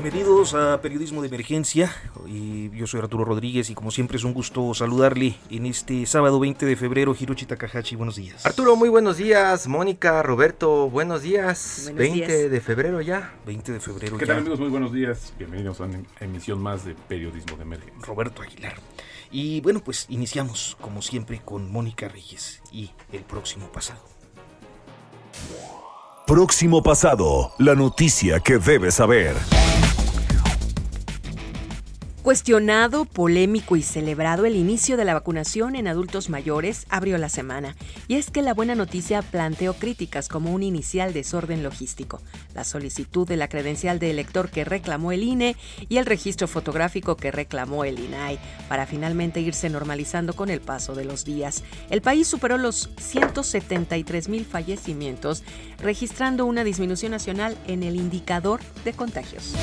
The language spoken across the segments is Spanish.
Bienvenidos a Periodismo de Emergencia. Y yo soy Arturo Rodríguez y como siempre es un gusto saludarle en este sábado 20 de febrero. Hiroshi Takahashi, buenos días. Arturo, muy buenos días. Mónica, Roberto, buenos días. 20 de febrero ya. 20 de febrero ¿Qué ya. tal amigos? Muy buenos días. Bienvenidos a una emisión más de Periodismo de Emergencia. Roberto Aguilar. Y bueno, pues iniciamos como siempre con Mónica Reyes y el próximo pasado. Próximo pasado, la noticia que debes saber. Cuestionado, polémico y celebrado el inicio de la vacunación en adultos mayores abrió la semana. Y es que la buena noticia planteó críticas como un inicial desorden logístico, la solicitud de la credencial de elector que reclamó el INE y el registro fotográfico que reclamó el INAI, para finalmente irse normalizando con el paso de los días. El país superó los 173 mil fallecimientos, registrando una disminución nacional en el indicador de contagios.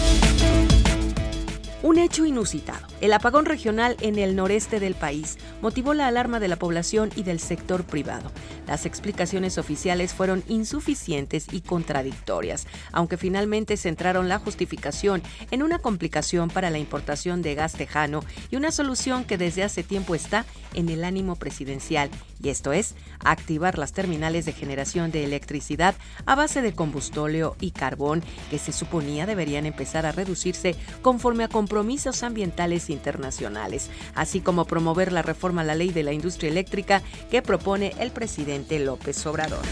Un hecho inusitado. El apagón regional en el noreste del país motivó la alarma de la población y del sector privado. Las explicaciones oficiales fueron insuficientes y contradictorias, aunque finalmente centraron la justificación en una complicación para la importación de gas tejano y una solución que desde hace tiempo está en el ánimo presidencial, y esto es activar las terminales de generación de electricidad a base de combustóleo y carbón que se suponía deberían empezar a reducirse conforme a compromisos ambientales internacionales, así como promover la reforma a la ley de la industria eléctrica que propone el presidente López Obrador.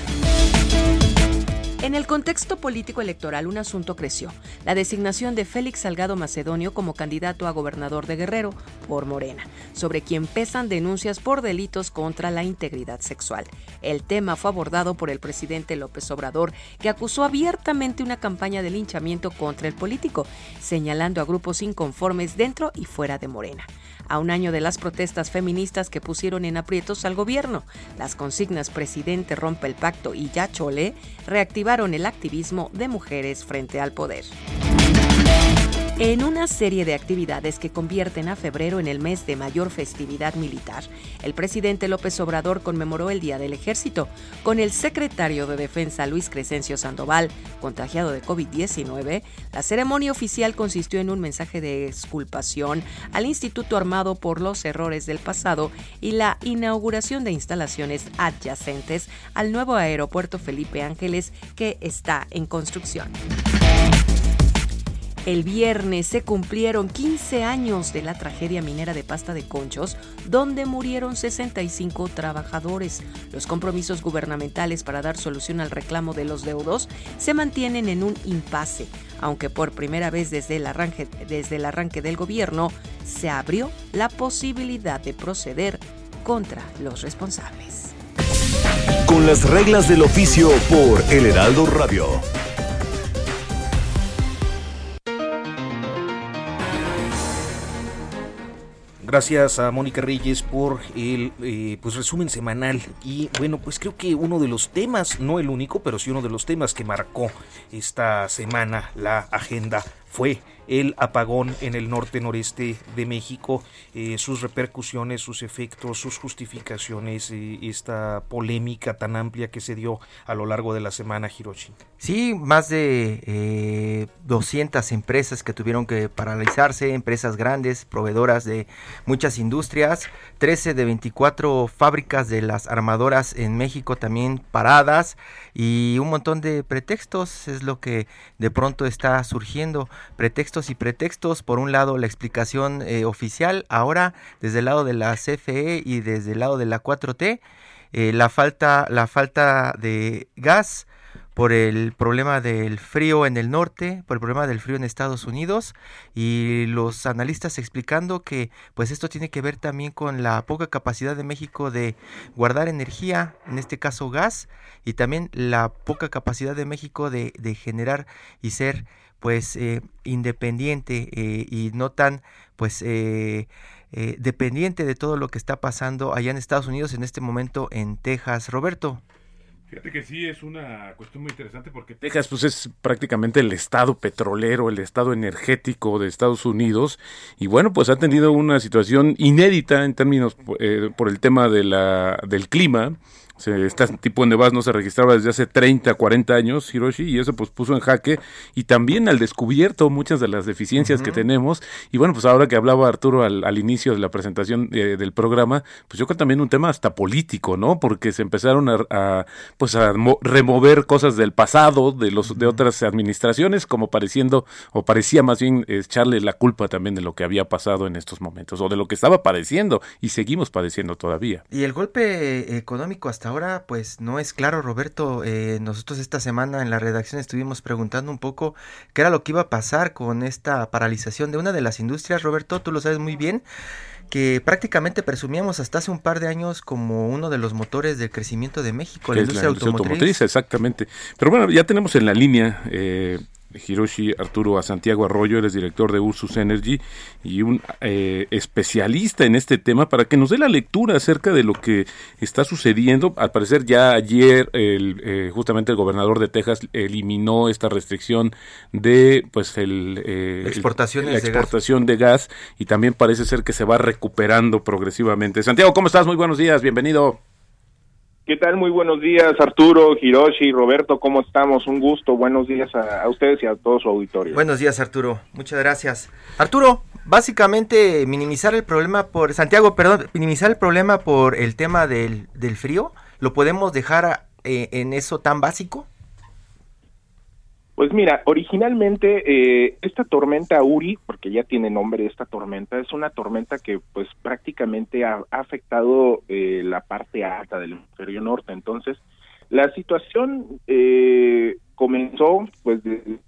En el contexto político electoral, un asunto creció, la designación de Félix Salgado Macedonio como candidato a gobernador de Guerrero por Morena, sobre quien pesan denuncias por delitos contra la integridad sexual. El tema fue abordado por el presidente López Obrador, que acusó abiertamente una campaña de linchamiento contra el político, señalando a grupos inconformes dentro y fuera de Morena a un año de las protestas feministas que pusieron en aprietos al gobierno. Las consignas Presidente rompe el pacto y ya chole reactivaron el activismo de mujeres frente al poder. En una serie de actividades que convierten a febrero en el mes de mayor festividad militar, el presidente López Obrador conmemoró el Día del Ejército con el secretario de Defensa Luis Crescencio Sandoval, contagiado de COVID-19. La ceremonia oficial consistió en un mensaje de exculpación al Instituto Armado por los errores del pasado y la inauguración de instalaciones adyacentes al nuevo aeropuerto Felipe Ángeles que está en construcción. El viernes se cumplieron 15 años de la tragedia minera de pasta de conchos, donde murieron 65 trabajadores. Los compromisos gubernamentales para dar solución al reclamo de los deudos se mantienen en un impasse, aunque por primera vez desde el arranque, desde el arranque del gobierno se abrió la posibilidad de proceder contra los responsables. Con las reglas del oficio por El Heraldo Radio. Gracias a Mónica Reyes por el eh, pues resumen semanal. Y bueno pues creo que uno de los temas no el único pero sí uno de los temas que marcó esta semana la agenda fue el apagón en el norte noreste de México, eh, sus repercusiones, sus efectos, sus justificaciones, esta polémica tan amplia que se dio a lo largo de la semana, Hiroshi. Sí, más de eh, 200 empresas que tuvieron que paralizarse, empresas grandes, proveedoras de muchas industrias, 13 de 24 fábricas de las armadoras en México también paradas y un montón de pretextos es lo que de pronto está surgiendo, pretextos y pretextos. Por un lado, la explicación eh, oficial, ahora desde el lado de la CFE y desde el lado de la 4T, eh, la, falta, la falta de gas por el problema del frío en el norte, por el problema del frío en Estados Unidos y los analistas explicando que pues esto tiene que ver también con la poca capacidad de México de guardar energía, en este caso gas, y también la poca capacidad de México de, de generar y ser pues eh, independiente eh, y no tan pues eh, dependiente de todo lo que está pasando allá en Estados Unidos en este momento en Texas. Roberto. Fíjate que sí es una cuestión muy interesante porque Texas pues es prácticamente el estado petrolero, el estado energético de Estados Unidos y bueno pues ha tenido una situación inédita en términos eh, por el tema de la, del clima este tipo de nevadas no se registraba desde hace 30, 40 años, Hiroshi, y eso pues puso en jaque y también al descubierto muchas de las deficiencias que tenemos. Y bueno, pues ahora que hablaba Arturo al, al inicio de la presentación eh, del programa, pues yo creo también un tema hasta político, ¿no? Porque se empezaron a, pues a remover cosas del pasado, de los de otras administraciones, como pareciendo, o parecía más bien echarle la culpa también de lo que había pasado en estos momentos, o de lo que estaba padeciendo, y seguimos padeciendo todavía. Y el golpe económico hasta ahora pues no es claro, Roberto. Eh, nosotros esta semana en la redacción estuvimos preguntando un poco qué era lo que iba a pasar con esta paralización de una de las industrias, Roberto, tú lo sabes muy bien que prácticamente presumíamos hasta hace un par de años como uno de los motores del crecimiento de México, la industria, automotriz. Exactamente. Pero bueno, ya tenemos en la línea eh, Hiroshi Arturo a Santiago Arroyo, eres director de Ursus Energy y un eh, especialista en este tema para que nos dé la lectura acerca de lo que está sucediendo. Al parecer ya ayer el, eh, justamente el gobernador de Texas eliminó esta restricción de pues el, eh, Exportaciones la exportación de gas. de gas y también parece ser que se va recuperando progresivamente. Santiago, ¿cómo estás? Muy buenos días, bienvenido. ¿Qué tal? Muy buenos días, Arturo, Hiroshi, Roberto, ¿cómo estamos? Un gusto, buenos días a, ustedes y a todo su auditorio. Buenos días, Arturo, muchas gracias. Arturo, básicamente minimizar el problema por, Santiago, perdón, minimizar el problema por el tema del, del frío, ¿lo podemos dejar eh, en eso tan básico? Pues mira, originalmente eh, esta tormenta Uri, porque ya tiene nombre esta tormenta, es una tormenta que pues prácticamente ha, afectado eh, la parte alta del hemisferio norte. Entonces, la situación eh, comenzó pues de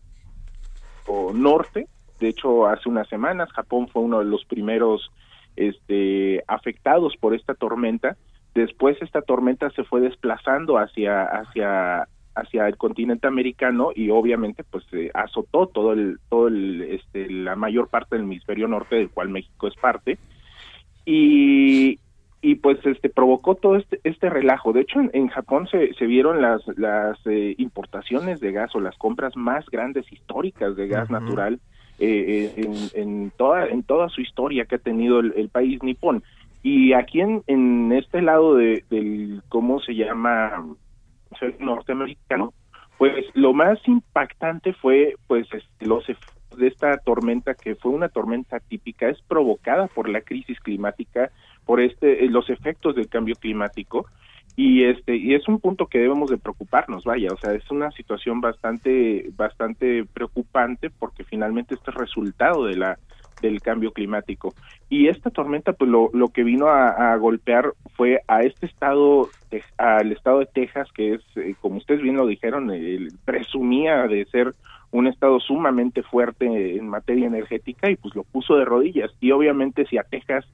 norte, de hecho hace unas semanas Japón fue uno de los primeros este, afectados por esta tormenta. Después esta tormenta se fue desplazando hacia hacia hacia el continente americano y obviamente pues azotó todo el todo el este la mayor parte del hemisferio norte del cual México es parte. Y y pues este provocó todo este este relajo. De hecho en, Japón se, se vieron las las eh, importaciones de gas o las compras más grandes históricas de gas natural eh, eh, en, en toda en toda su historia que ha tenido el, país nipón. Y aquí en, en este lado de, del cómo se llama norteamericano, pues lo más impactante fue pues este, los efectos de esta tormenta que fue una tormenta típica es provocada por la crisis climática, por este eh, los efectos del cambio climático y este y es un punto que debemos de preocuparnos, vaya, o sea, es una situación bastante bastante preocupante porque finalmente este es resultado de la del cambio climático. Y esta tormenta, pues lo, lo que vino a, golpear fue a este estado, al estado de Texas, que es, eh, como ustedes bien lo dijeron, presumía de ser un estado sumamente fuerte en materia energética y pues lo puso de rodillas. Y obviamente si a Texas,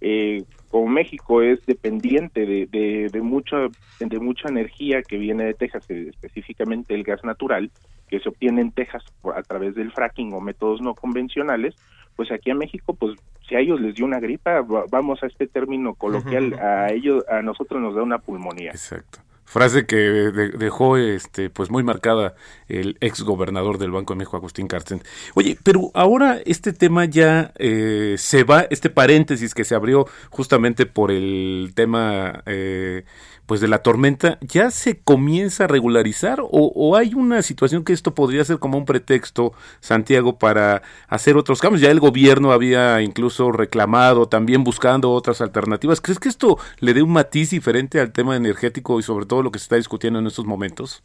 eh, como México, es dependiente de, de, de, mucha, de mucha energía que viene de Texas, eh, específicamente el gas natural, que se obtiene en Texas a través del fracking o métodos no convencionales, pues aquí a México, pues si a ellos les dio una gripa, vamos a este término coloquial, a ellos, a nosotros nos da una pulmonía. Exacto. Frase que dejó este pues muy marcada el ex gobernador del Banco de México, Agustín Carsten. Oye, pero ahora este tema ya eh, se va, este paréntesis que se abrió justamente por el tema eh, pues de la tormenta ya se comienza a regularizar o, hay una situación que esto podría ser como un pretexto, Santiago, para hacer otros cambios. Ya el gobierno había incluso reclamado, también buscando otras alternativas. ¿Crees que esto le dé un matiz? diferente al tema energético y sobre todo lo que se está discutiendo en estos momentos?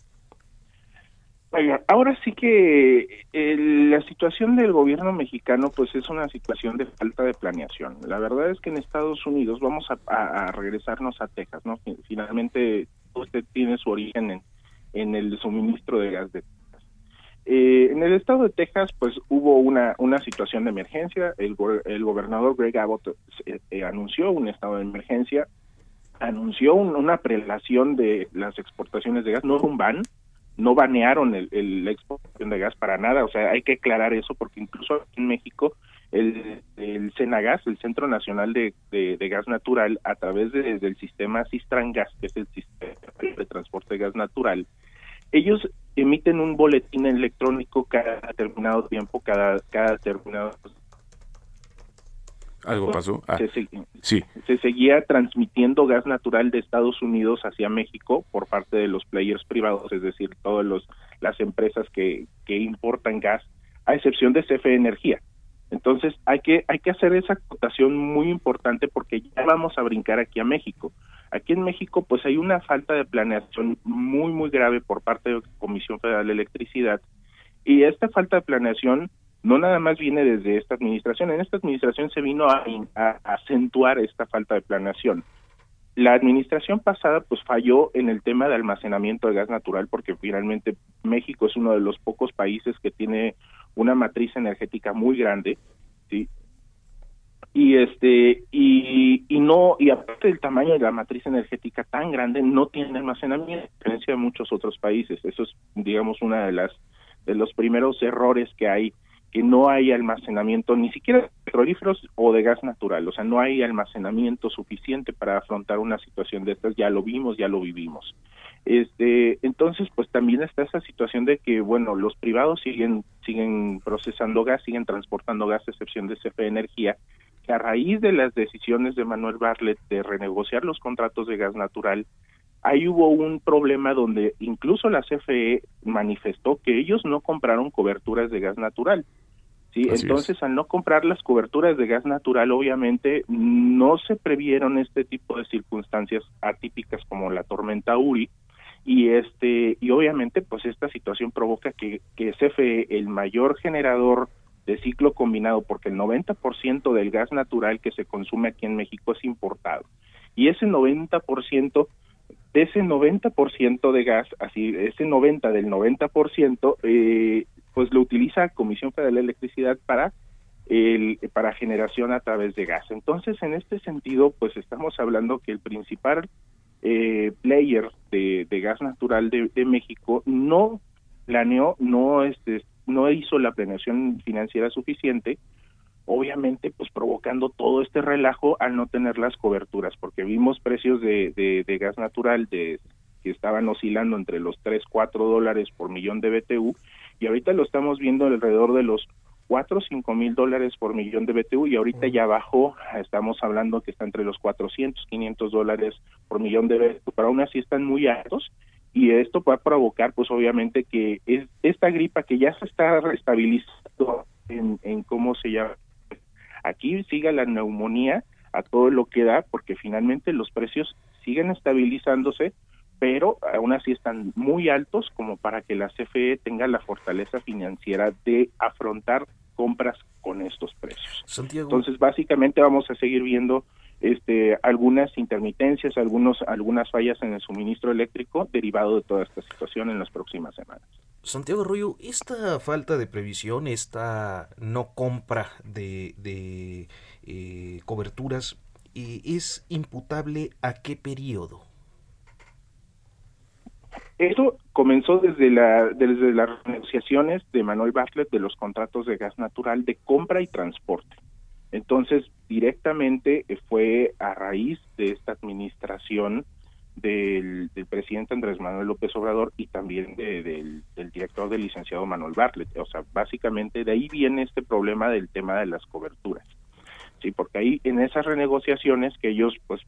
Ahora sí que la situación del gobierno mexicano pues es una situación de falta de planeación. La verdad es que en Estados Unidos vamos a, regresarnos a Texas, ¿no? Finalmente usted tiene su origen en, el suministro de gas de Texas. Eh, en el estado de Texas pues hubo una, una situación de emergencia, el, el gobernador Greg Abbott eh, eh, anunció un estado de emergencia, anunció una prelación de las exportaciones de gas, no un ban, no banearon el, la exportación de gas para nada, o sea, hay que aclarar eso porque incluso en México el, el Cenagas, el Centro Nacional de, Gas Natural, a través del sistema Cistran Gas, que es el sistema de transporte de gas natural, ellos emiten un boletín electrónico cada determinado tiempo, cada, cada determinado algo pasó. Ah, se, sí. se seguía transmitiendo gas natural de Estados Unidos hacia México por parte de los players privados, es decir, todas las empresas que, que importan gas, a excepción de CFE Energía. Entonces hay que hay que hacer esa acotación muy importante porque ya vamos a brincar aquí a México. Aquí en México pues hay una falta de planeación muy muy grave por parte de la Comisión Federal de Electricidad y esta falta de planeación no nada más viene desde esta administración, en esta administración se vino a, acentuar esta falta de planeación. La administración pasada pues falló en el tema de almacenamiento de gas natural porque finalmente México es uno de los pocos países que tiene una matriz energética muy grande, ¿sí? Y este y, y no y aparte del tamaño de la matriz energética tan grande no tiene almacenamiento a diferencia de muchos otros países. Eso es digamos una de las de los primeros errores que hay que no hay almacenamiento ni siquiera de petrolíferos o de gas natural, o sea, no hay almacenamiento suficiente para afrontar una situación de estas, ya lo vimos, ya lo vivimos. Este, entonces, pues también está esa situación de que, bueno, los privados siguen siguen procesando gas, siguen transportando gas, a excepción de CFE Energía, que a raíz de las decisiones de Manuel Bartlett de renegociar los contratos de gas natural, ahí hubo un problema donde incluso la CFE manifestó que ellos no compraron coberturas de gas natural. Sí, entonces al no comprar las coberturas de gas natural, obviamente no se previeron este tipo de circunstancias atípicas como la tormenta Uri y este y obviamente pues esta situación provoca que que CFE el mayor generador de ciclo combinado porque el 90% del gas natural que se consume aquí en México es importado y ese 90% de ese 90% de gas, así ese 90 del 90%, eh, pues lo utiliza Comisión Federal de Electricidad para el, para generación a través de gas. Entonces, en este sentido, pues estamos hablando que el principal eh, player de, gas natural de, de, México no planeó, no este, no hizo la planeación financiera suficiente obviamente pues provocando todo este relajo al no tener las coberturas, porque vimos precios de, de, gas natural de que estaban oscilando entre los 3, 4 dólares por millón de BTU y ahorita lo estamos viendo alrededor de los 4 o 5 mil dólares por millón de BTU y ahorita ya bajó, estamos hablando que está entre los 400, 500 dólares por millón de BTU, pero aún así están muy altos y esto puede provocar pues obviamente que es, esta gripa que ya se está restabilizando en, en cómo se llama Aquí siga la neumonía a todo lo que da, porque finalmente los precios siguen estabilizándose, pero aún así están muy altos como para que la CFE tenga la fortaleza financiera de afrontar compras con estos precios. Entonces, básicamente vamos a seguir viendo este, algunas intermitencias, algunos, algunas fallas en el suministro eléctrico derivado de toda esta situación en las próximas semanas. Santiago Arroyo, esta falta de previsión, esta no compra de, de eh, coberturas, eh, ¿es imputable a qué periodo? Eso comenzó desde, la, desde las negociaciones de Manuel Bartlett de los contratos de gas natural de compra y transporte. Entonces, directamente eh, fue a raíz de esta administración del, presidente Andrés Manuel López Obrador y también del, director del licenciado Manuel Bartlett. O sea, básicamente de ahí viene este problema del tema de las coberturas. Sí, porque ahí en esas renegociaciones que ellos, pues,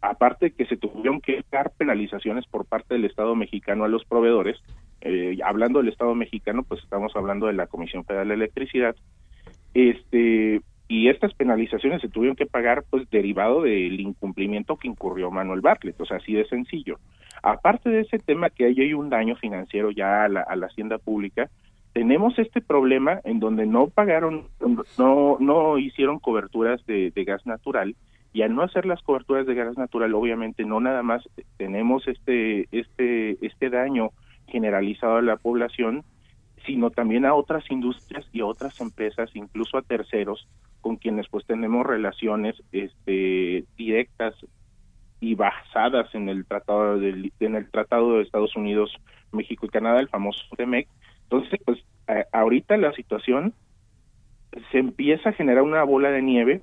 aparte que se tuvieron que dar penalizaciones por parte del Estado mexicano a los proveedores, eh, hablando del Estado mexicano, pues estamos hablando de la Comisión Federal de Electricidad, este y estas penalizaciones se tuvieron que pagar pues derivado del incumplimiento que incurrió Manuel Bartlett, o sea, así de sencillo. Aparte de ese tema que hay, hay un daño financiero ya a la, a la hacienda pública, tenemos este problema en donde no pagaron, no, no hicieron coberturas de, gas natural y al no hacer las coberturas de gas natural, obviamente no nada más tenemos este, este, este daño generalizado a la población, sino también a otras industrias y a otras empresas, incluso a terceros, con quienes pues tenemos relaciones este, directas y basadas en el tratado de, en el tratado de Estados Unidos, México y Canadá, el famoso TEMEC. Entonces, pues ahorita la situación se empieza a generar una bola de nieve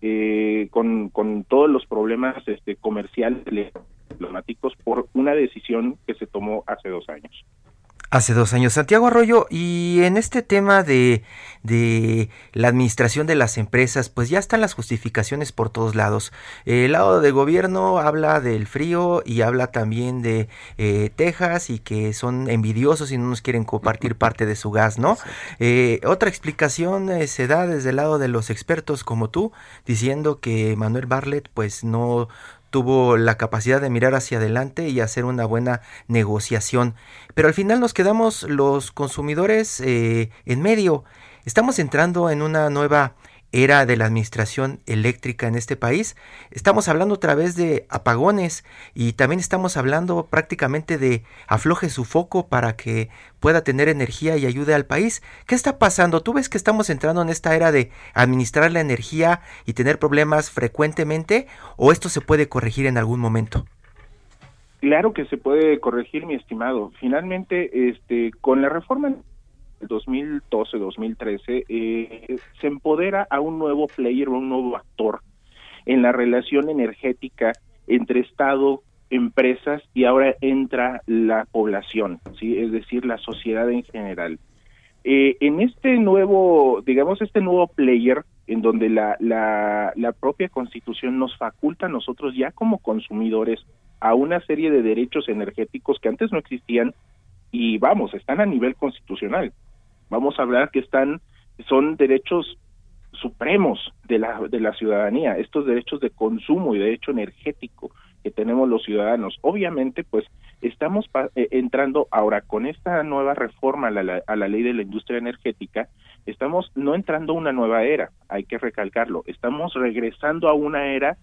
eh, con, con todos los problemas este, comerciales diplomáticos por una decisión que se tomó hace dos años. Hace dos años. Santiago Arroyo, y en este tema de, de, la administración de las empresas, pues ya están las justificaciones por todos lados. El lado de gobierno habla del frío y habla también de eh, Texas y que son envidiosos y no nos quieren compartir parte de su gas, ¿no? Eh, otra explicación eh, se da desde el lado de los expertos como tú, diciendo que Manuel Barlet pues no tuvo la capacidad de mirar hacia adelante y hacer una buena negociación. Pero al final nos quedamos los consumidores eh, en medio. Estamos entrando en una nueva era de la administración eléctrica en este país. Estamos hablando otra vez de apagones y también estamos hablando prácticamente de afloje su foco para que pueda tener energía y ayude al país. ¿Qué está pasando? ¿Tú ves que estamos entrando en esta era de administrar la energía y tener problemas frecuentemente o esto se puede corregir en algún momento? Claro que se puede corregir, mi estimado. Finalmente, este, con la reforma 2012-2013, eh, se empodera a un nuevo player, un nuevo actor en la relación energética entre Estado, empresas y ahora entra la población, es decir, la sociedad en general. Eh, en este nuevo, digamos, este nuevo player, en donde la, la, la propia Constitución nos faculta a nosotros ya como consumidores a una serie de derechos energéticos que antes no existían y vamos, están a nivel constitucional vamos a hablar que están son derechos supremos de la de la ciudadanía, estos derechos de consumo y derecho energético que tenemos los ciudadanos. Obviamente, pues estamos eh, entrando ahora con esta nueva reforma a la, a la ley de la industria energética, estamos no entrando a una nueva era, hay que recalcarlo, estamos regresando a una era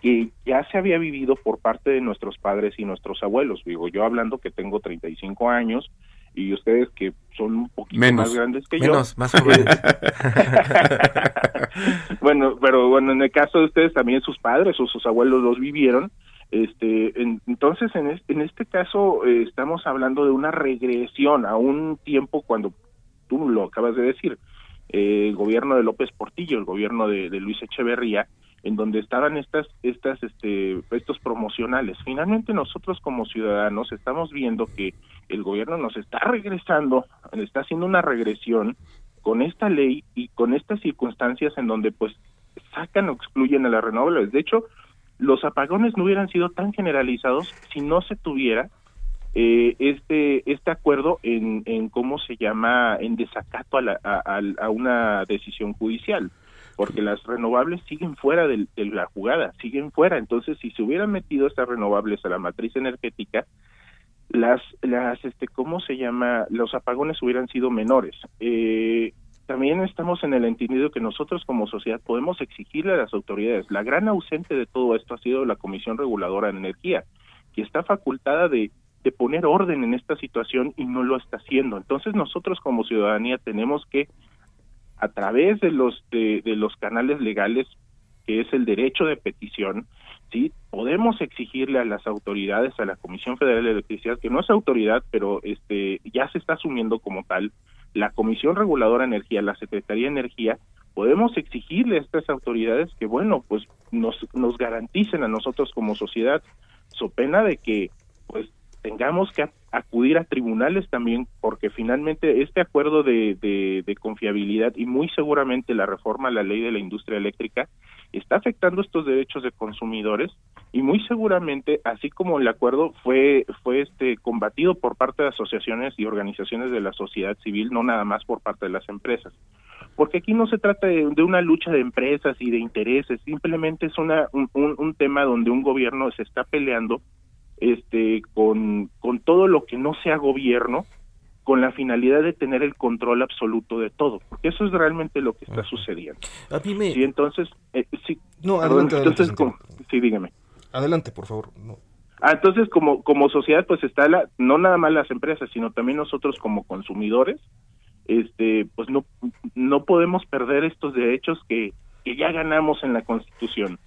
que ya se había vivido por parte de nuestros padres y nuestros abuelos. Digo, yo hablando que tengo 35 años, y ustedes que son un poquito más grandes que menos, más jóvenes. bueno, pero bueno, en el caso de ustedes también sus padres o sus abuelos los vivieron. Este, entonces, en este, en este caso eh, estamos hablando de una regresión a un tiempo cuando tú lo acabas de decir, eh, el gobierno de López Portillo, el gobierno de, de Luis Echeverría, en donde estaban estas estas este estos promocionales. Finalmente nosotros como ciudadanos estamos viendo que el gobierno nos está regresando, está haciendo una regresión con esta ley y con estas circunstancias en donde pues sacan o excluyen a las renovables. De hecho, los apagones no hubieran sido tan generalizados si no se tuviera eh, este este acuerdo en, cómo se llama en desacato a, la, a, a una decisión judicial porque las renovables siguen fuera de, la jugada, siguen fuera. Entonces, si se hubieran metido estas renovables a la matriz energética, las, las, este, ¿cómo se llama? Los apagones hubieran sido menores. Eh, también estamos en el entendido que nosotros como sociedad podemos exigirle a las autoridades. La gran ausente de todo esto ha sido la Comisión Reguladora de Energía, que está facultada de, de poner orden en esta situación y no lo está haciendo. Entonces nosotros como ciudadanía tenemos que a través de los de, los canales legales que es el derecho de petición sí podemos exigirle a las autoridades a la Comisión Federal de Electricidad que no es autoridad pero este ya se está asumiendo como tal la Comisión Reguladora de Energía la Secretaría de Energía podemos exigirle a estas autoridades que bueno pues nos nos garanticen a nosotros como sociedad so pena de que pues tengamos que acudir a tribunales también, porque finalmente este acuerdo de, de, confiabilidad y muy seguramente la reforma a la ley de la industria eléctrica está afectando estos derechos de consumidores y muy seguramente así como el acuerdo fue fue este combatido por parte de asociaciones y organizaciones de la sociedad civil no nada más por parte de las empresas. Porque aquí no se trata de, una lucha de empresas y de intereses simplemente es una un, un tema donde un gobierno se está peleando este, con, con todo lo que no sea gobierno, con la finalidad de tener el control absoluto de todo, porque eso es realmente lo que está sucediendo. A mí me... Sí, entonces, eh, sí. No, adelante, entonces, sí, dígame. Adelante, por favor. Ah, entonces, como, como sociedad, pues está la, no nada más las empresas, sino también nosotros como consumidores, este, pues no, no podemos perder estos derechos que, que ya ganamos en la Constitución.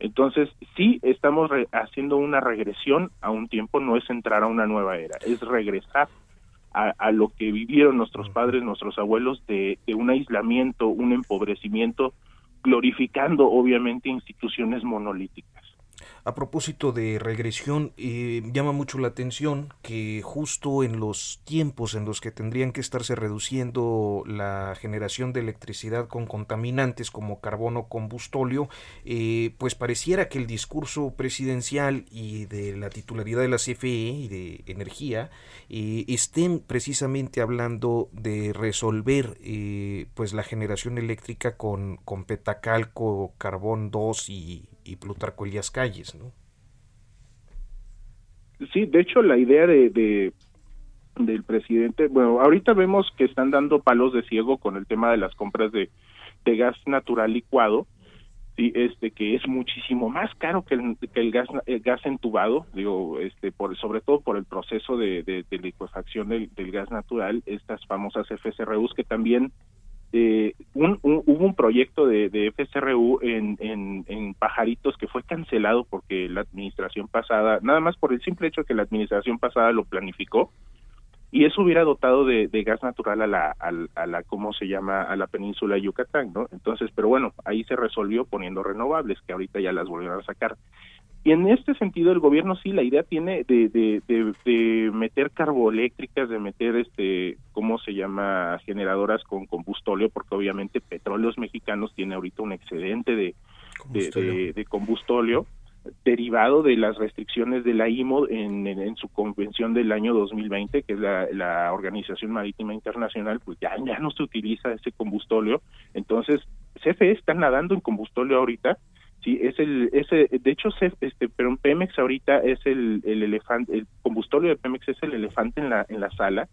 Entonces, sí estamos haciendo una regresión a un tiempo, no es entrar a una nueva era, es regresar a, lo que vivieron nuestros padres, nuestros abuelos, de, de un aislamiento, un empobrecimiento, glorificando obviamente instituciones monolíticas. A propósito de regresión, eh, llama mucho la atención que justo en los tiempos en los que tendrían que estarse reduciendo la generación de electricidad con contaminantes como carbono combustóleo, eh, pues pareciera que el discurso presidencial y de la titularidad de la CFE y de energía eh, estén precisamente hablando de resolver pues la generación eléctrica con, con petacalco, carbón 2 y y Plutarco Elías Calles, ¿no? Sí, de hecho la idea de, del presidente, bueno, ahorita vemos que están dando palos de ciego con el tema de las compras de, gas natural licuado, sí, este que es muchísimo más caro que el, que el gas gas entubado, digo, este por sobre todo por el proceso de, de, liquefacción del, del, gas natural, estas famosas FSRUs que también eh, un, hubo un proyecto de, de FSRU en, en, Pajaritos que fue cancelado porque la administración pasada, nada más por el simple hecho que la administración pasada lo planificó, y eso hubiera dotado de, gas natural a la, a, la, ¿cómo se llama?, a la península de Yucatán, ¿no? Entonces, pero bueno, ahí se resolvió poniendo renovables, que ahorita ya las volvieron a sacar. Y en este sentido el gobierno sí, la idea tiene de, de, de, meter carboeléctricas, de meter, este, ¿cómo se llama?, generadoras con combustóleo, porque obviamente Petróleos Mexicanos tiene ahorita un excedente de, de, de combustóleo derivado de las restricciones de la IMO en, en, su convención del año 2020, que es la, la, Organización Marítima Internacional, pues ya, ya no se utiliza ese combustóleo. Entonces, CFE está nadando en combustóleo ahorita Sí, es el, ese, de hecho, este, pero Pemex ahorita es el, el elefante, el combustóleo de Pemex es el elefante en la, en la sala,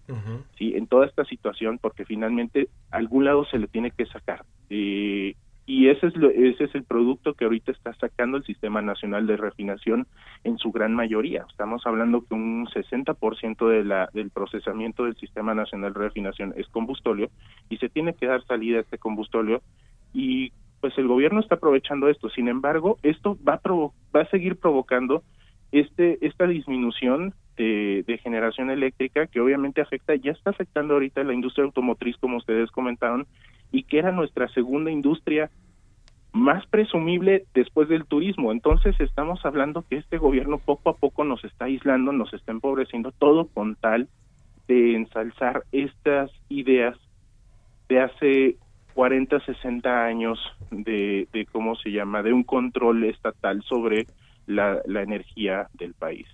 sí, en toda esta situación, porque finalmente algún lado se le tiene que sacar. y ese es, lo, ese es el producto que ahorita está sacando el Sistema Nacional de Refinación en su gran mayoría. Estamos hablando que un 60% de la, del procesamiento del Sistema Nacional de Refinación es combustóleo y se tiene que dar salida a este combustóleo y pues el gobierno está aprovechando esto. Sin embargo, esto va a, va a seguir provocando este esta disminución de, de, generación eléctrica que obviamente afecta, ya está afectando ahorita la industria automotriz, como ustedes comentaron, y que era nuestra segunda industria más presumible después del turismo. Entonces estamos hablando que este gobierno poco a poco nos está aislando, nos está empobreciendo, todo con tal de ensalzar estas ideas de hace 40, 60 años de, ¿cómo se llama?, de un control estatal sobre la, la energía del país.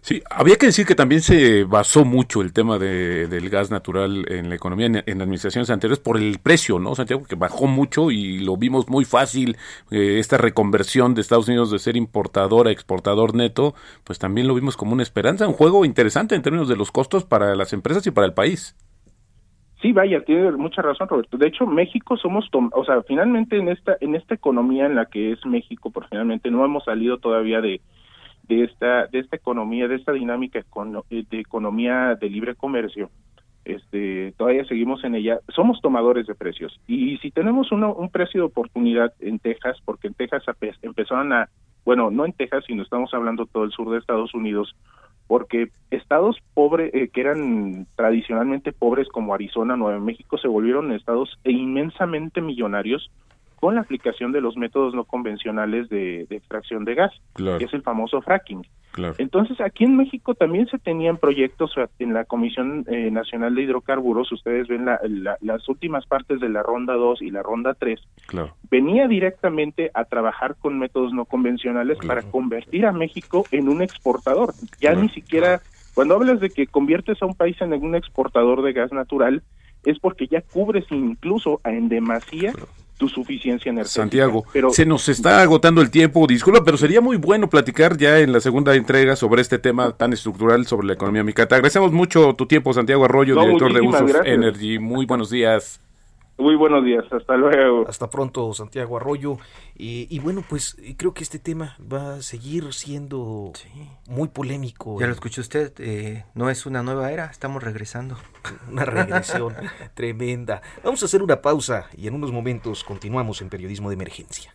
Sí, había que decir que también se basó mucho el tema de, del gas natural en la economía en, administraciones anteriores por el precio, ¿no, Santiago? Que bajó mucho y lo vimos muy fácil, eh, esta reconversión de Estados Unidos de ser importador a exportador neto, pues también lo vimos como una esperanza, un juego interesante en términos de los costos para las empresas y para el país. Sí, vaya, tiene mucha razón, Roberto. De hecho, México somos, o sea, finalmente en esta en esta economía en la que es México, porque finalmente no hemos salido todavía de de esta de esta economía, de esta dinámica eh, de economía de libre comercio. Este, todavía seguimos en ella. Somos tomadores de precios y si tenemos un precio de oportunidad en Texas, porque en Texas empezaron a, bueno, no en Texas, sino estamos hablando todo el sur de Estados Unidos porque estados pobres eh, que eran tradicionalmente pobres como Arizona, Nueva México se volvieron estados e inmensamente millonarios con la aplicación de los métodos no convencionales de, extracción de gas, que es el famoso fracking. Entonces, aquí en México también se tenían proyectos en la Comisión eh, Nacional de Hidrocarburos, ustedes ven las últimas partes de la ronda 2 y la ronda 3, venía directamente a trabajar con métodos no convencionales para convertir a México en un exportador. Ya ni siquiera, cuando hablas de que conviertes a un país en un exportador de gas natural, es porque ya cubres incluso en demasía tu suficiencia energética. Santiago, pero, se nos está agotando el tiempo, disculpa, pero sería muy bueno platicar ya en la segunda entrega sobre este tema tan estructural sobre la economía micata. Agradecemos mucho tu tiempo, Santiago Arroyo, director de Usos Energy. Muy buenos días. Muy buenos días, hasta luego. Hasta pronto, Santiago Arroyo. y bueno, pues creo que este tema va a seguir siendo muy polémico. Ya lo escuchó usted, eh, no es una nueva era, estamos regresando. Una regresión tremenda. Vamos a hacer una pausa y en unos momentos continuamos en Periodismo de Emergencia.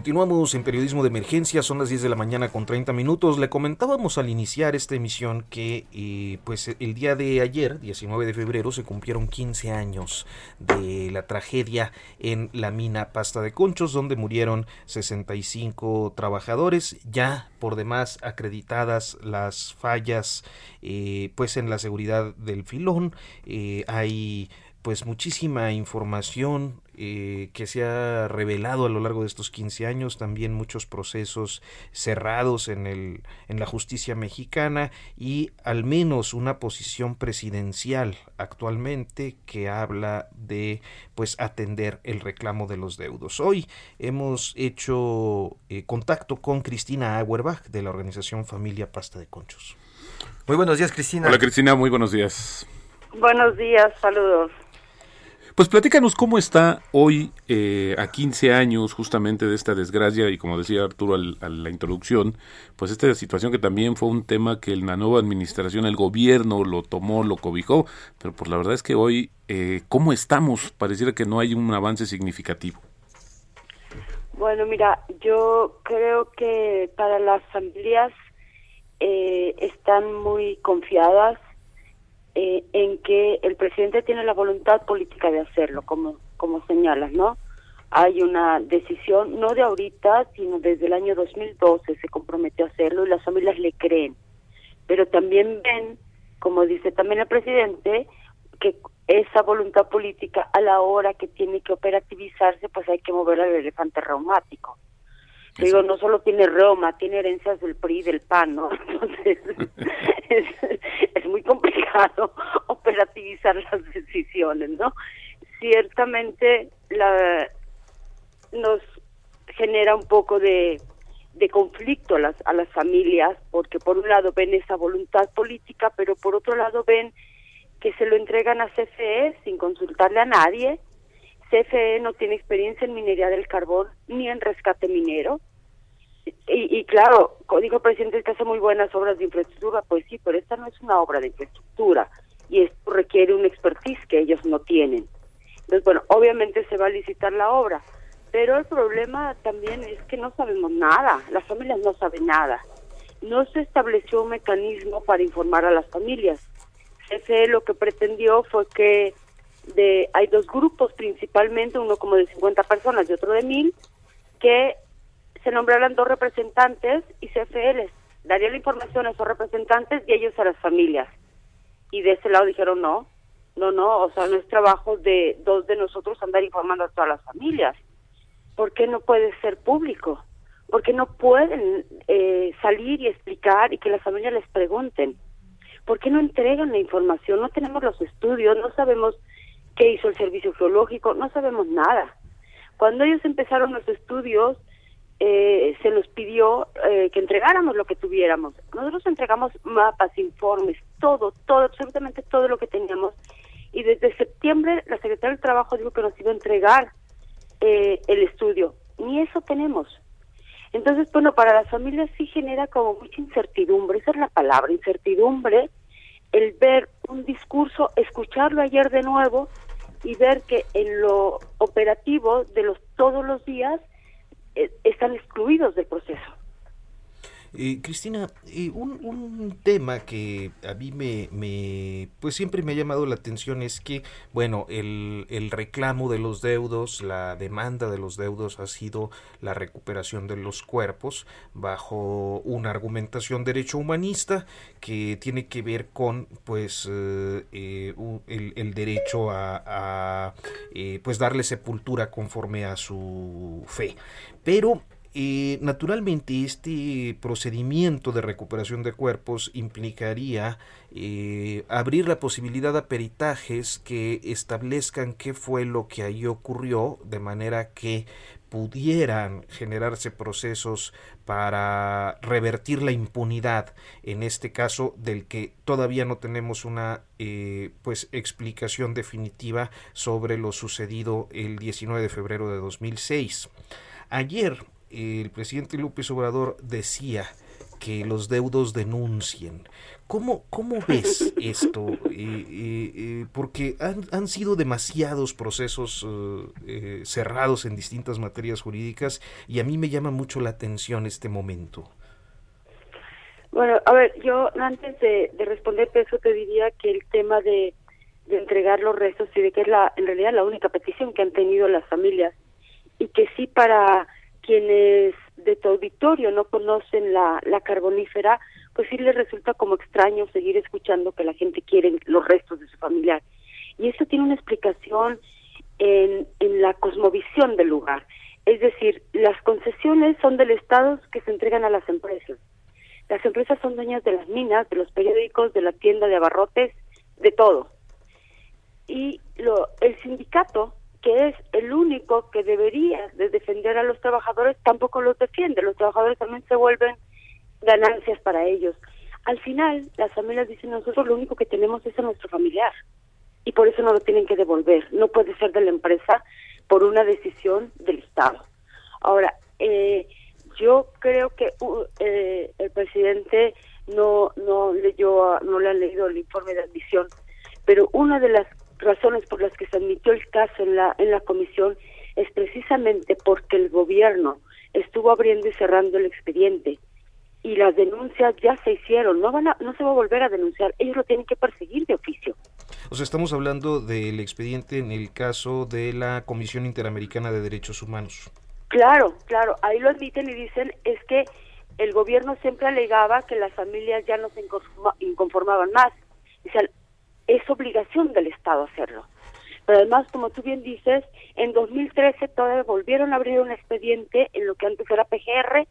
Continuamos en periodismo de emergencia, son las 10 de la mañana con 30 minutos. Le comentábamos al iniciar esta emisión que eh, pues el día de ayer, 19 de febrero, se cumplieron 15 años de la tragedia en la mina Pasta de Conchos, donde murieron 65 trabajadores, ya por demás acreditadas las fallas eh, pues en la seguridad del filón. Eh, hay pues muchísima información eh, que se ha revelado a lo largo de estos 15 años, también muchos procesos cerrados en, el, en la justicia mexicana y al menos una posición presidencial actualmente que habla de pues atender el reclamo de los deudos. Hoy hemos hecho eh, contacto con Cristina Auerbach de la organización Familia Pasta de Conchos. Muy buenos días, Cristina. Hola, Cristina, muy buenos días. Buenos días, saludos. Pues platícanos cómo está hoy, eh, a 15 años justamente de esta desgracia, y como decía Arturo al, a la introducción, pues esta situación que también fue un tema que la nueva administración, el gobierno lo tomó, lo cobijó, pero pues la verdad es que hoy, eh, ¿cómo estamos? Pareciera que no hay un avance significativo. Bueno, mira, yo creo que para las familias eh, están muy confiadas eh, en que el presidente tiene la voluntad política de hacerlo, como, como señalas, ¿no? Hay una decisión, no de ahorita, sino desde el año 2012 se comprometió a hacerlo y las familias le creen. Pero también ven, como dice también el presidente, que esa voluntad política a la hora que tiene que operativizarse, pues hay que mover al elefante reumático. Digo, no solo tiene Roma, tiene herencias del PRI y del PAN, ¿no? Entonces, es, muy complicado operativizar las decisiones, ¿no? Ciertamente la, nos genera un poco de, de conflicto a las, a las familias, porque por un lado ven esa voluntad política, pero por otro lado ven que se lo entregan a CFE sin consultarle a nadie. CFE no tiene experiencia en minería del carbón ni en rescate minero. Y, y claro, dijo el presidente que hace muy buenas obras de infraestructura, pues sí, pero esta no es una obra de infraestructura y esto requiere un expertise que ellos no tienen. Entonces, bueno, obviamente se va a licitar la obra, pero el problema también es que no sabemos nada, las familias no saben nada. No se estableció un mecanismo para informar a las familias. CFE lo que pretendió fue que de hay dos grupos principalmente, uno como de 50 personas y otro de mil, que se nombraran dos representantes y CFL daría la información a esos representantes y ellos a las familias. Y de ese lado dijeron no, no, no, o sea, no es trabajo de dos de nosotros andar informando a todas las familias. ¿Por qué no puede ser público? ¿Por qué no pueden eh, salir y explicar y que las familias les pregunten? ¿Por qué no entregan la información? No tenemos los estudios, no sabemos qué hizo el servicio geológico, no sabemos nada. Cuando ellos empezaron los estudios, eh, se nos pidió eh, que entregáramos lo que tuviéramos. Nosotros entregamos mapas, informes, todo, todo, absolutamente todo lo que teníamos. Y desde septiembre la Secretaría del Trabajo dijo que nos iba a entregar eh, el estudio. Ni eso tenemos. Entonces, bueno, para las familias sí genera como mucha incertidumbre, esa es la palabra, incertidumbre, el ver un discurso, escucharlo ayer de nuevo y ver que en lo operativo de los todos los días están excluidos del proceso. Eh, Cristina, eh, un, un, tema que a mí me, me, pues siempre me ha llamado la atención es que, bueno, el, el, reclamo de los deudos, la demanda de los deudos ha sido la recuperación de los cuerpos bajo una argumentación derecho humanista que tiene que ver con, pues, eh, el, el, derecho a, a pues, darle sepultura conforme a su fe. Pero eh, naturalmente, este procedimiento de recuperación de cuerpos implicaría eh, abrir la posibilidad a peritajes que establezcan qué fue lo que ahí ocurrió, de manera que pudieran generarse procesos para revertir la impunidad, en este caso del que todavía no tenemos una eh, pues explicación definitiva sobre lo sucedido el 19 de febrero de 2006. Ayer el presidente López Obrador decía que los deudos denuncien. ¿Cómo, cómo ves esto? Eh, eh, eh, porque han, han, sido demasiados procesos cerrados en distintas materias jurídicas y a mí me llama mucho la atención este momento. Bueno, a ver, yo antes de, de responderte eso te diría que el tema de, de entregar los restos y de que es la, en realidad la única petición que han tenido las familias y que sí para quienes de tu auditorio no conocen la, la carbonífera, pues sí les resulta como extraño seguir escuchando que la gente quiere los restos de su familiar. Y eso tiene una explicación en, en la cosmovisión del lugar. Es decir, las concesiones son del Estado que se entregan a las empresas. Las empresas son dueñas de las minas, de los periódicos, de la tienda de abarrotes, de todo. Y lo, el sindicato que es el único que debería de defender a los trabajadores, tampoco los defiende. Los trabajadores también se vuelven ganancias para ellos. Al final, las familias dicen, nosotros lo único que tenemos es a nuestro familiar y por eso no lo tienen que devolver. No puede ser de la empresa por una decisión del Estado. Ahora, eh, yo creo que uh, eh, el presidente no no leyó, no le ha leído el informe de admisión, pero una de las razones por las que se admitió el caso en la, en la comisión es precisamente porque el gobierno estuvo abriendo y cerrando el expediente y las denuncias ya se hicieron, no van a, no se va a volver a denunciar, ellos lo tienen que perseguir de oficio. O sea, estamos hablando del expediente en el caso de la Comisión Interamericana de Derechos Humanos. Claro, claro, ahí lo admiten y dicen es que el gobierno siempre alegaba que las familias ya no se inconformaban más. Dicen, es obligación del Estado hacerlo. Pero además, como tú bien dices, en 2013 todavía volvieron a abrir un expediente en lo que antes era PGR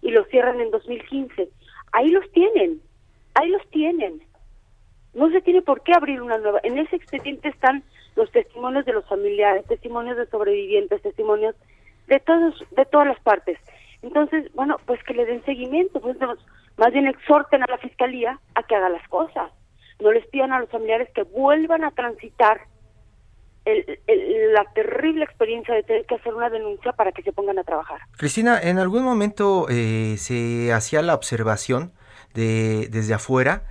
y lo cierran en 2015. Ahí los tienen, ahí los tienen. No se tiene por qué abrir una nueva. En ese expediente están los testimonios de los familiares, testimonios de sobrevivientes, testimonios de todos, de todas las partes. Entonces, bueno, pues que le den seguimiento, pues más bien exhorten a la fiscalía a que haga las cosas no les pidan a los familiares que vuelvan a transitar la terrible experiencia de tener que hacer una denuncia para que se pongan a trabajar. Cristina, en algún momento eh, se hacía la observación de desde afuera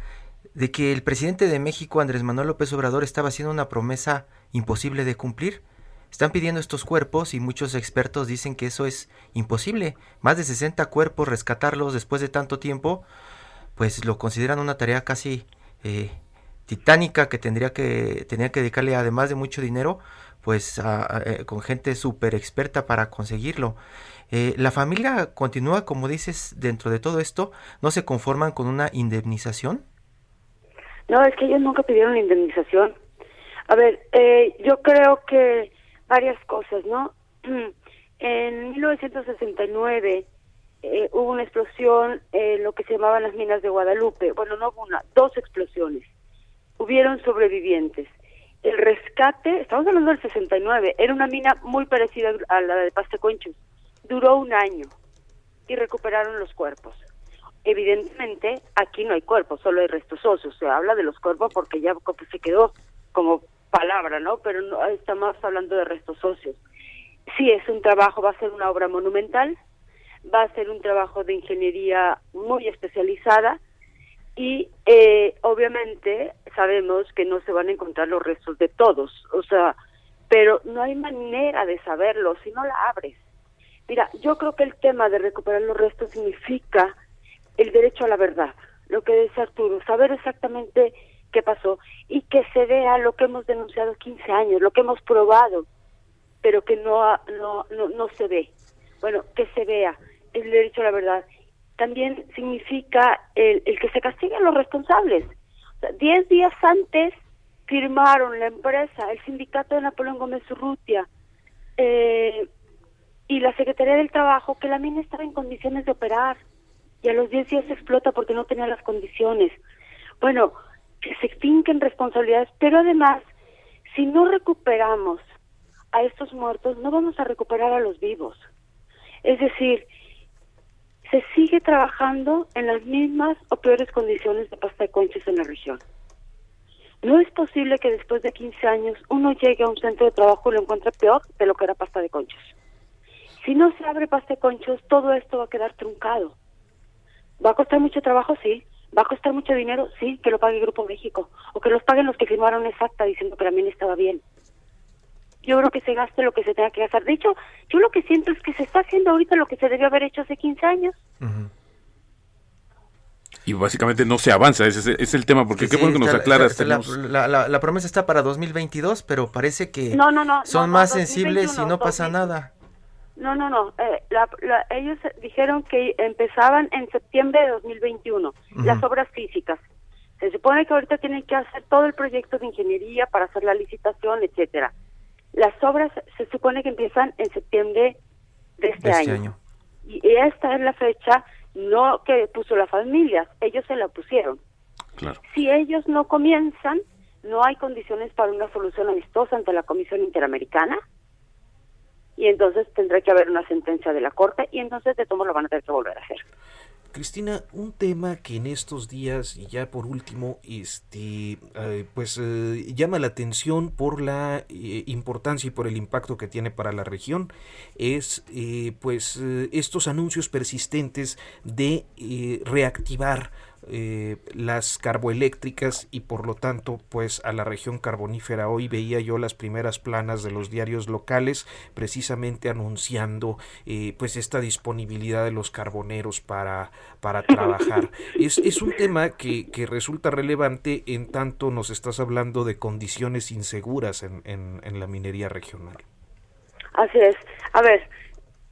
de que el presidente de México, Andrés Manuel López Obrador, estaba haciendo una promesa imposible de cumplir. Están pidiendo estos cuerpos y muchos expertos dicen que eso es imposible. Más de 60 cuerpos, rescatarlos después de tanto tiempo, pues lo consideran una tarea casi eh, titánica que tendría que tener que dedicarle además de mucho dinero pues eh, con gente súper experta para conseguirlo. Eh, la familia continúa como dices dentro de todo esto no se conforman con una indemnización no es que ellos nunca pidieron indemnización. A ver yo creo que varias cosas no en 1969 eh, hubo una explosión en lo que se llamaban las minas de Guadalupe. Bueno, no hubo una, dos explosiones. Hubieron sobrevivientes. El rescate, estamos hablando del 69, era una mina muy parecida a la de Pasteconchos. Duró un año y recuperaron los cuerpos. Evidentemente, aquí no hay cuerpos, solo hay restos óseos. Se habla de los cuerpos porque ya se quedó como palabra, ¿no? Pero no, estamos hablando de restos óseos. Sí, es un trabajo, va a ser una obra monumental, va a ser un trabajo de ingeniería muy especializada y eh, obviamente sabemos que no se van a encontrar los restos de todos, o sea, pero no hay manera de saberlo si no la abres. Mira, yo creo que el tema de recuperar los restos significa el derecho a la verdad, lo que dice Arturo, saber exactamente qué pasó y que se vea lo que hemos denunciado 15 años, lo que hemos probado, pero que no, no, no, no se ve. Bueno, que se vea el derecho a la verdad. También significa el, el que se castiguen los responsables. diez días antes firmaron la empresa, el sindicato de Napoleón Gómez Urrutia eh, y la Secretaría del Trabajo que la mina estaba en condiciones de operar y a los diez días se explota porque no tenía las condiciones. Bueno, que se finquen responsabilidades, pero además, si no recuperamos a estos muertos, no vamos a recuperar a los vivos. Es decir, se sigue trabajando en las mismas o peores condiciones de pasta de conchas en la región. No es posible que después de 15 años uno llegue a un centro de trabajo y lo encuentre peor de lo que era pasta de conchos. Si no se abre pasta de conchos, todo esto va a quedar truncado. ¿Va a costar mucho trabajo? Sí. ¿Va a costar mucho dinero? Sí, que lo pague el Grupo México. O que los paguen los que firmaron esa acta diciendo que mina estaba bien. Yo creo que se gaste lo que se tenga que gastar. De hecho, yo lo que siento es que se está haciendo ahorita lo que se debió haber hecho hace 15 años. Y básicamente no se avanza, ese es, el tema, porque qué bueno que nos aclaras. la, promesa está para 2022, pero parece que no, no, no, son más sensibles y no pasa nada. No, no, no. Eh, ellos dijeron que empezaban en septiembre de 2021, las obras físicas. Se supone que ahorita tienen que hacer todo el proyecto de ingeniería para hacer la licitación, etcétera. Las obras se supone que empiezan en septiembre de este, este año. Y esta es la fecha, no que puso la familia, ellos se la pusieron. Claro. Si ellos no comienzan, no hay condiciones para una solución amistosa ante la Comisión Interamericana y entonces tendrá que haber una sentencia de la Corte y entonces de todo lo van a tener que volver a hacer. Cristina, un tema que en estos días y ya por último, este, eh, pues eh, llama la atención por la eh, importancia y por el impacto que tiene para la región es, pues, estos anuncios persistentes de reactivar eh, las carboeléctricas y por lo tanto pues a la región carbonífera. Hoy veía yo las primeras planas de los diarios locales precisamente anunciando eh, pues esta disponibilidad de los carboneros para, para trabajar. es, es un tema que, que resulta relevante en tanto nos estás hablando de condiciones inseguras en, en, la minería regional. Así es. A ver,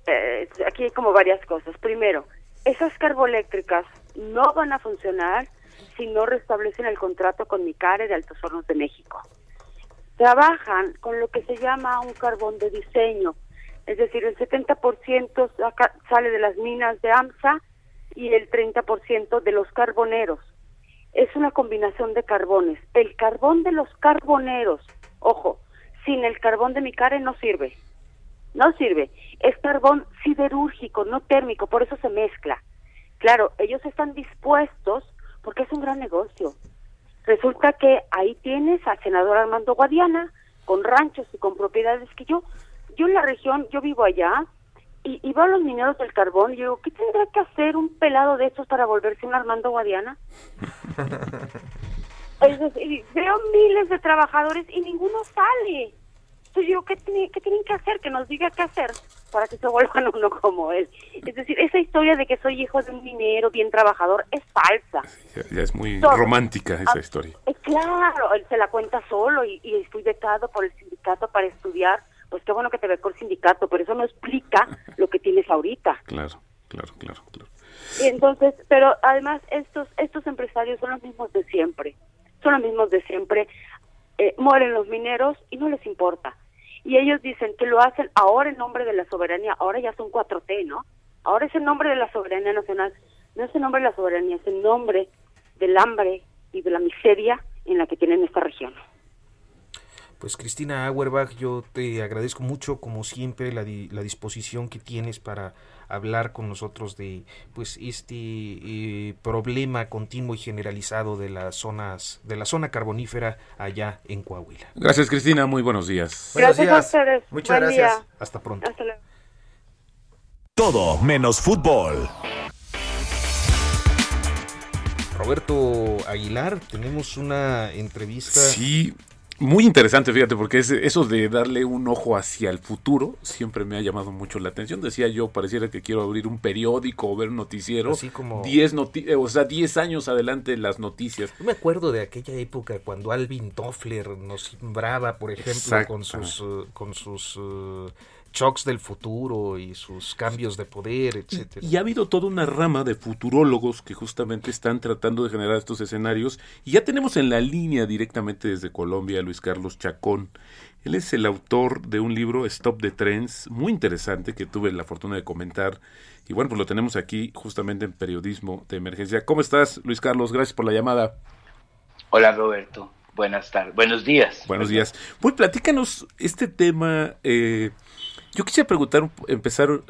eh, aquí hay como varias cosas. Primero, esas carboeléctricas no van a funcionar si no restablecen el contrato con Micare de Altos Hornos de México. Trabajan con lo que se llama un carbón de diseño, es decir, el 70% sale de las minas de AMSA y el 30% de los carboneros. Es una combinación de carbones. El carbón de los carboneros, ojo, sin el carbón de Micare no sirve. No sirve. Es carbón siderúrgico, no térmico, por eso se mezcla. Claro, ellos están dispuestos porque es un gran negocio. Resulta que ahí tienes al senador Armando Guadiana con ranchos y con propiedades que yo, yo en la región, yo vivo allá y, y veo a los mineros del carbón y digo, ¿qué tendrá que hacer un pelado de estos para volverse un Armando Guadiana? es decir, veo miles de trabajadores y ninguno sale. Entonces yo, ¿qué, ¿qué tienen que hacer? Que nos diga qué hacer para que se vuelvan uno como él. Es decir, esa historia de que soy hijo de un minero bien trabajador es falsa. Ya, es muy romántica esa ah, historia. Es claro, él se la cuenta solo y, y fui becado por el sindicato para estudiar. Pues qué bueno que te becó el sindicato, pero eso no explica lo que tienes ahorita. Claro, claro, claro, claro. Y entonces, pero además estos estos empresarios son los mismos de siempre. Son los mismos de siempre. Eh, mueren los mineros y no les importa. Y ellos dicen que lo hacen ahora en nombre de la soberanía, ahora ya son 4T, ¿no? Ahora es en nombre de la soberanía nacional, no es en nombre de la soberanía, es en nombre del hambre y de la miseria en la que tienen esta región. Pues Cristina Auerbach, yo te agradezco mucho, como siempre, la, la disposición que tienes para hablar con nosotros de pues este eh, problema continuo y generalizado de las zonas de la zona carbonífera allá en Coahuila. Gracias Cristina, muy buenos días. Gracias a ustedes. Muchas gracias. Hasta pronto. Hasta luego. Todo menos fútbol. Roberto Aguilar, tenemos una entrevista. Sí, Muy interesante, fíjate, porque es, eso de darle un ojo hacia el futuro siempre me ha llamado mucho la atención. Decía yo, pareciera que quiero abrir un periódico o ver un noticiero. Así como... 10 noti o sea, 10 años adelante las noticias. Yo me acuerdo de aquella época cuando Alvin Toffler nos simbraba, por ejemplo, con sus, uh, con sus uh, shocks del futuro y sus cambios de poder, etcétera. Y, ha habido toda una rama de futurólogos que justamente están tratando de generar estos escenarios. Y ya tenemos en la línea directamente desde Colombia a Luis Carlos Chacón. Él es el autor de un libro, Stop the Trends, muy interesante, que tuve la fortuna de comentar. Y bueno, pues lo tenemos aquí justamente en periodismo de emergencia. ¿Cómo estás, Luis Carlos? Gracias por la llamada. Hola, Roberto. Buenas tardes. Buenos días. Buenos días. Pues platícanos este tema. Eh, yo quisiera preguntar, empezar en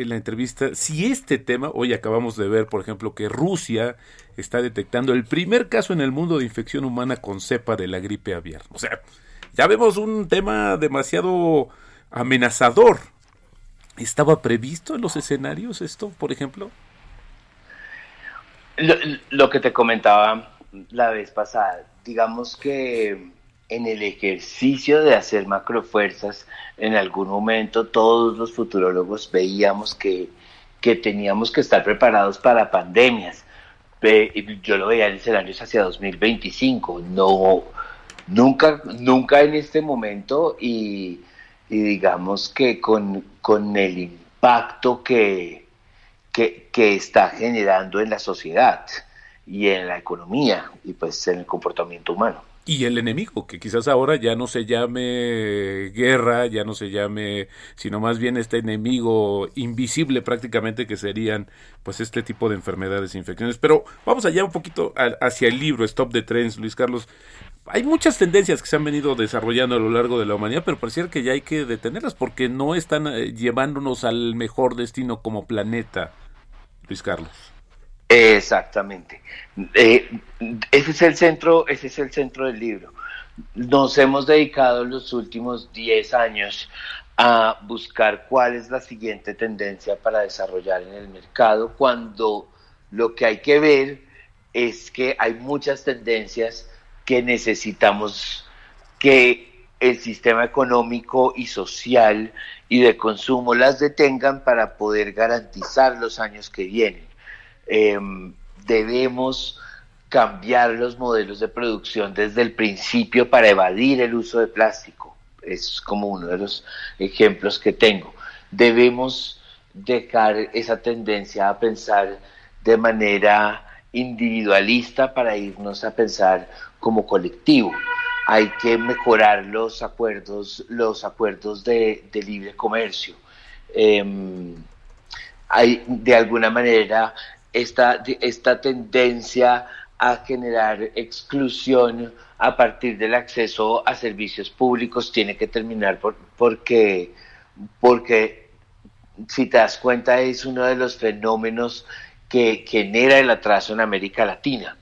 eh, la entrevista, si este tema, hoy acabamos de ver, por ejemplo, que Rusia está detectando el primer caso en el mundo de infección humana con cepa de la gripe aviar. O sea, ya vemos un tema demasiado amenazador. ¿Estaba previsto en los escenarios esto, por ejemplo? Lo, lo que te comentaba la vez pasada, digamos que en el ejercicio de hacer macrofuerzas, en algún momento todos los futurólogos veíamos que, que teníamos que estar preparados para pandemias. Yo lo veía en escenarios hacia 2025, no, nunca, nunca en este momento y, digamos que con, con el impacto que, que, que está generando en la sociedad y en la economía y pues en el comportamiento humano y el enemigo, que quizás ahora ya no se llame guerra, ya no se llame, sino más bien este enemigo invisible prácticamente que serían pues este tipo de enfermedades e infecciones. Pero vamos allá un poquito hacia el libro Stop the Trends, Luis Carlos. Hay muchas tendencias que se han venido desarrollando a lo largo de la humanidad, pero pareciera que ya hay que detenerlas porque no están eh, llevándonos al mejor destino como planeta, Luis Carlos. Exactamente. Eh, ese es el centro, ese es el centro del libro. Nos hemos dedicado los últimos 10 años a buscar cuál es la siguiente tendencia para desarrollar en el mercado, cuando lo que hay que ver es que hay muchas tendencias que necesitamos que el sistema económico y social y de consumo las detengan para poder garantizar los años que vienen. Em, debemos cambiar los modelos de producción desde el principio para evadir el uso de plástico. Es como uno de los ejemplos que tengo. Debemos dejar esa tendencia a pensar de manera individualista para irnos a pensar como colectivo. Hay que mejorar los acuerdos, los acuerdos de, libre comercio. Em, hay de alguna manera esta, esta tendencia a generar exclusión a partir del acceso a servicios públicos tiene que terminar por, porque, porque si te das cuenta es uno de los fenómenos que genera el atraso en América Latina.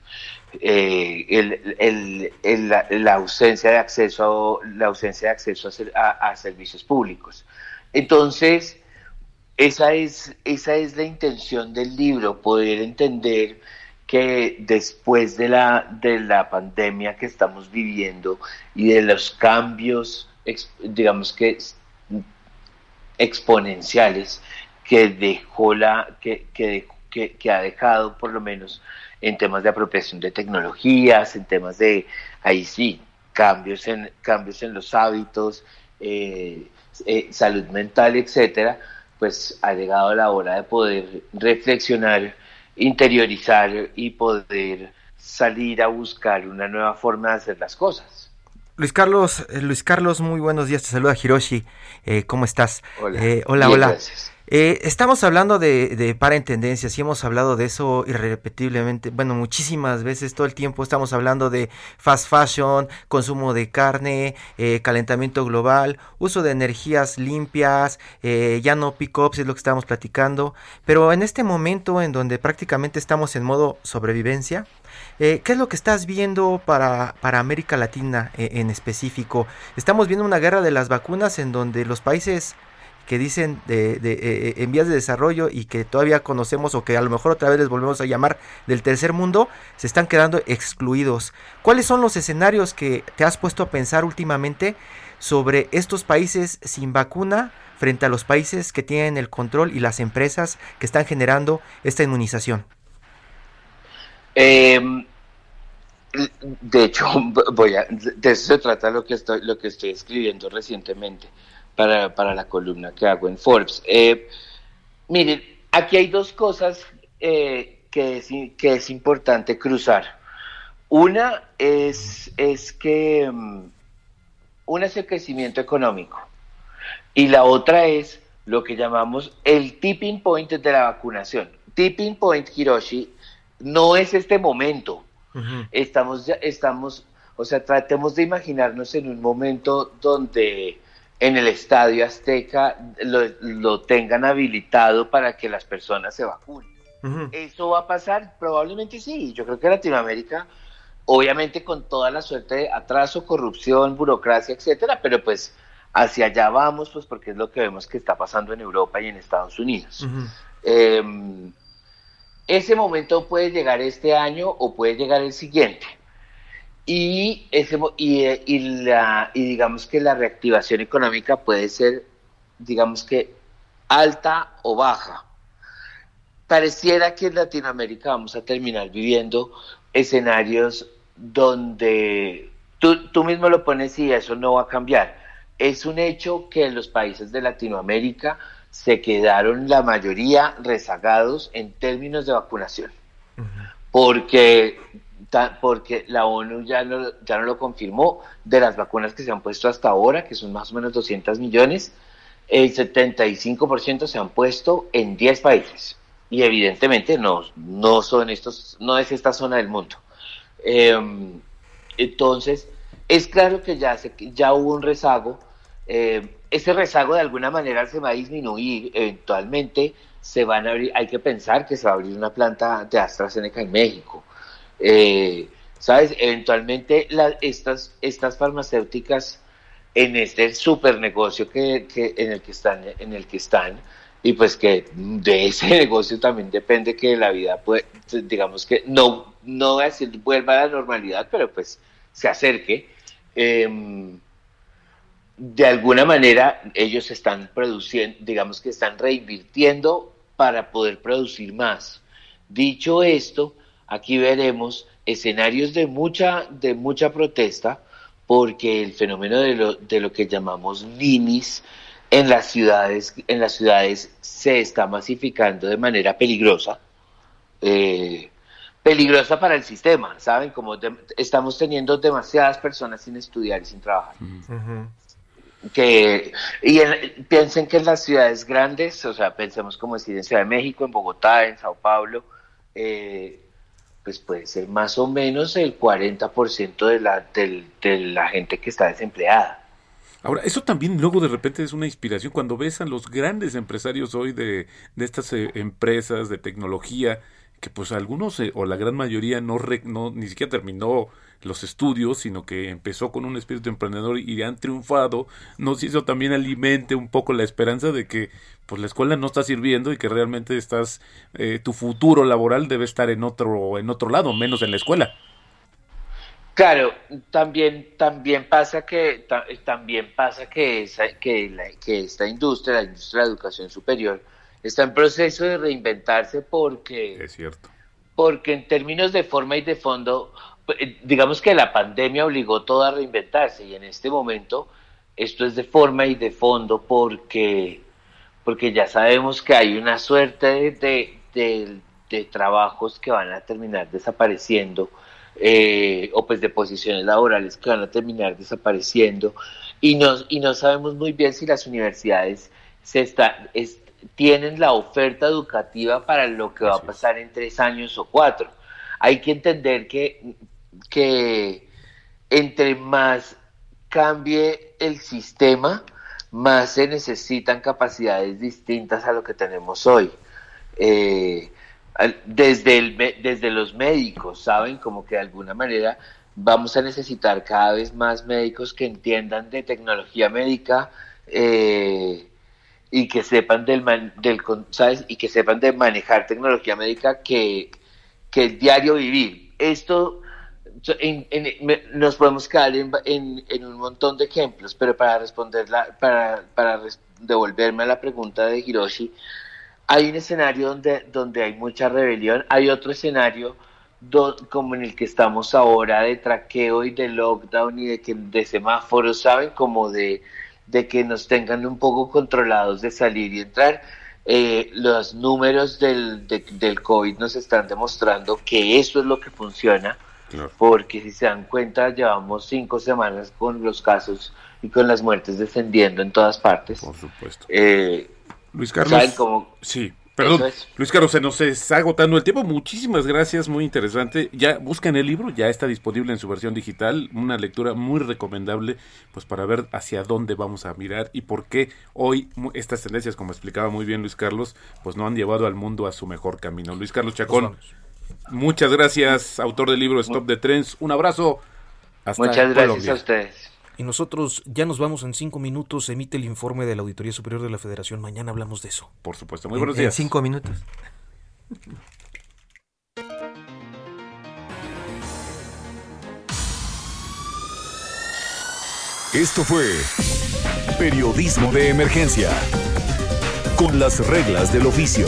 Eh, el, el, la, ausencia de acceso la ausencia de acceso a, a servicios públicos entonces esa es, esa es la intención del libro, poder entender que después de la, de la pandemia que estamos viviendo y de los cambios, digamos que exponenciales que dejó la, que, que, que, ha dejado por lo menos en temas de apropiación de tecnologías, en temas de, ahí sí, cambios en, cambios en los hábitos, eh, eh, salud mental, etcétera, pues ha llegado la hora de poder reflexionar, interiorizar y poder salir a buscar una nueva forma de hacer las cosas. Luis Carlos, eh, Luis Carlos, muy buenos días, te saluda Hiroshi, eh, ¿cómo estás? Hola, eh, hola, hola. Eh, estamos hablando de, de para en tendencias y hemos hablado de eso irrepetiblemente, bueno, muchísimas veces, todo el tiempo estamos hablando de fast fashion, consumo de carne, calentamiento global, uso de energías limpias, eh, ya no pick-ups es lo que estamos platicando, pero en este momento en donde prácticamente estamos en modo sobrevivencia, ¿Qué es lo que estás viendo para, para América Latina en específico? Estamos viendo una guerra de las vacunas en donde los países que dicen de, de en vías de desarrollo y que todavía conocemos o que a lo mejor otra vez les volvemos a llamar del tercer mundo, se están quedando excluidos. ¿Cuáles son los escenarios que te has puesto a pensar últimamente sobre estos países sin vacuna frente a los países que tienen el control y las empresas que están generando esta inmunización? Em, de hecho, voy a, de eso se trata lo que estoy, lo que estoy escribiendo recientemente para, para la columna que hago en Forbes. Eh, miren, aquí hay dos cosas eh, que, es, que es importante cruzar. Una es, es que mm, una es el crecimiento económico y la otra es lo que llamamos el tipping point de la vacunación. Tipping point, Hiroshi, no es este momento. Estamos, ya, estamos, o sea, tratemos de imaginarnos en un momento donde en el estadio Azteca lo, tengan habilitado para que las personas se vacunen. ¿Eso va a pasar? Probablemente sí. Yo creo que Latinoamérica, obviamente con toda la suerte de atraso, corrupción, burocracia, etcétera, pero pues hacia allá vamos, pues porque es lo que vemos que está pasando en Europa y en Estados Unidos. Ese momento puede llegar este año o puede llegar el siguiente. Y, ese, y, y, la, y digamos que la reactivación económica puede ser, digamos que, alta o baja. Pareciera que en Latinoamérica vamos a terminar viviendo escenarios donde tú, tú mismo lo pones y eso no va a cambiar. Es un hecho que en los países de Latinoamérica se quedaron la mayoría rezagados en términos de vacunación, porque, porque la ONU ya no, ya no lo confirmó, de las vacunas que se han puesto hasta ahora, que son más o menos 200 millones, el 75% se han puesto en 10 países y evidentemente no, no son estos, no es esta zona del mundo. Em, entonces, es claro que ya, se, ya hubo un rezago. Eh, ese rezago de alguna manera se va a disminuir, eventualmente se van a abrir, hay que pensar que se va a abrir una planta de AstraZeneca en México. Eh, ¿Sabes? Eventualmente estas, estas farmacéuticas en este super negocio que, en, el que están, en el que están, y pues que de ese negocio también depende que la vida, pues, digamos que no, no voy a decir vuelva a la normalidad, pero pues se acerque. Eh, de alguna manera ellos están produciendo, digamos que están reinvirtiendo para poder producir más. Dicho esto, aquí veremos escenarios de mucha, de mucha protesta, porque el fenómeno de lo, de lo que llamamos ninis en las ciudades, en las ciudades se está masificando de manera peligrosa. Eh, peligrosa para el sistema, ¿saben? Como estamos teniendo demasiadas personas sin estudiar y sin trabajar que y piensen que en las ciudades grandes, o sea, pensemos como decir en Ciudad de México, en Bogotá, en Sao Paulo, eh, pues puede ser más o menos el 40% de la, de la gente que está desempleada. Ahora, eso también luego de repente es una inspiración cuando ves a los grandes empresarios hoy de, de estas eh, empresas de tecnología, que pues algunos eh, o la gran mayoría no, no ni siquiera terminó los estudios, sino que empezó con un espíritu emprendedor y han triunfado, nos hizo también alimente un poco la esperanza de que pues la escuela no está sirviendo y que realmente estás eh, tu futuro laboral debe estar en otro en otro lado, menos en la escuela. Claro, también también pasa que también pasa que esa, que, que esta industria, la industria de la educación superior, está en proceso de reinventarse porque es cierto porque en términos de forma y de fondo digamos que la pandemia obligó todo a reinventarse y en este momento esto es de forma y de fondo porque, porque ya sabemos que hay una suerte de, de, trabajos que van a terminar desapareciendo eh, o pues de posiciones laborales que van a terminar desapareciendo y no, y no sabemos muy bien si las universidades se está, tienen la oferta educativa para lo que va a pasar en tres años o cuatro. Hay que entender que que entre más cambie el sistema, más se necesitan capacidades distintas a lo que tenemos hoy. Eh, desde, el, desde los médicos, ¿saben? Como que de alguna manera vamos a necesitar cada vez más médicos que entiendan de tecnología médica, eh, y que sepan del, del ¿sabes? y que sepan de manejar tecnología médica que, que el diario vivir. Esto nos podemos quedar en, un montón de ejemplos, pero para responder para, para devolverme a la pregunta de Hiroshi, hay un escenario donde, donde hay mucha rebelión, hay otro escenario como en el que estamos ahora de traqueo y de lockdown y de, que, de semáforos, ¿saben? Como de, de que nos tengan un poco controlados de salir y entrar. Eh, los números del, del COVID nos están demostrando que eso es lo que funciona, porque si se dan cuenta, llevamos cinco semanas con los casos y con las muertes descendiendo en todas partes. Por supuesto. Eh, Luis Carlos. Sí, perdón. Luis Carlos, se nos está agotando el tiempo. Muchísimas gracias, muy interesante. Ya busquen el libro, ya está disponible en su versión digital. Una lectura muy recomendable, pues para ver hacia dónde vamos a mirar y por qué hoy estas tendencias, como explicaba muy bien Luis Carlos, pues no han llevado al mundo a su mejor camino. Luis Carlos Chacón, muchas gracias, autor del libro Stop the Trends. Un abrazo. Hasta Muchas gracias a ustedes. Y nosotros ya nos vamos en cinco minutos. Emite el informe de la Auditoría Superior de la Federación. Mañana hablamos de eso. Por supuesto. Muy buenos días. En cinco minutos. Esto fue Periodismo de Emergencia. Con las reglas del oficio.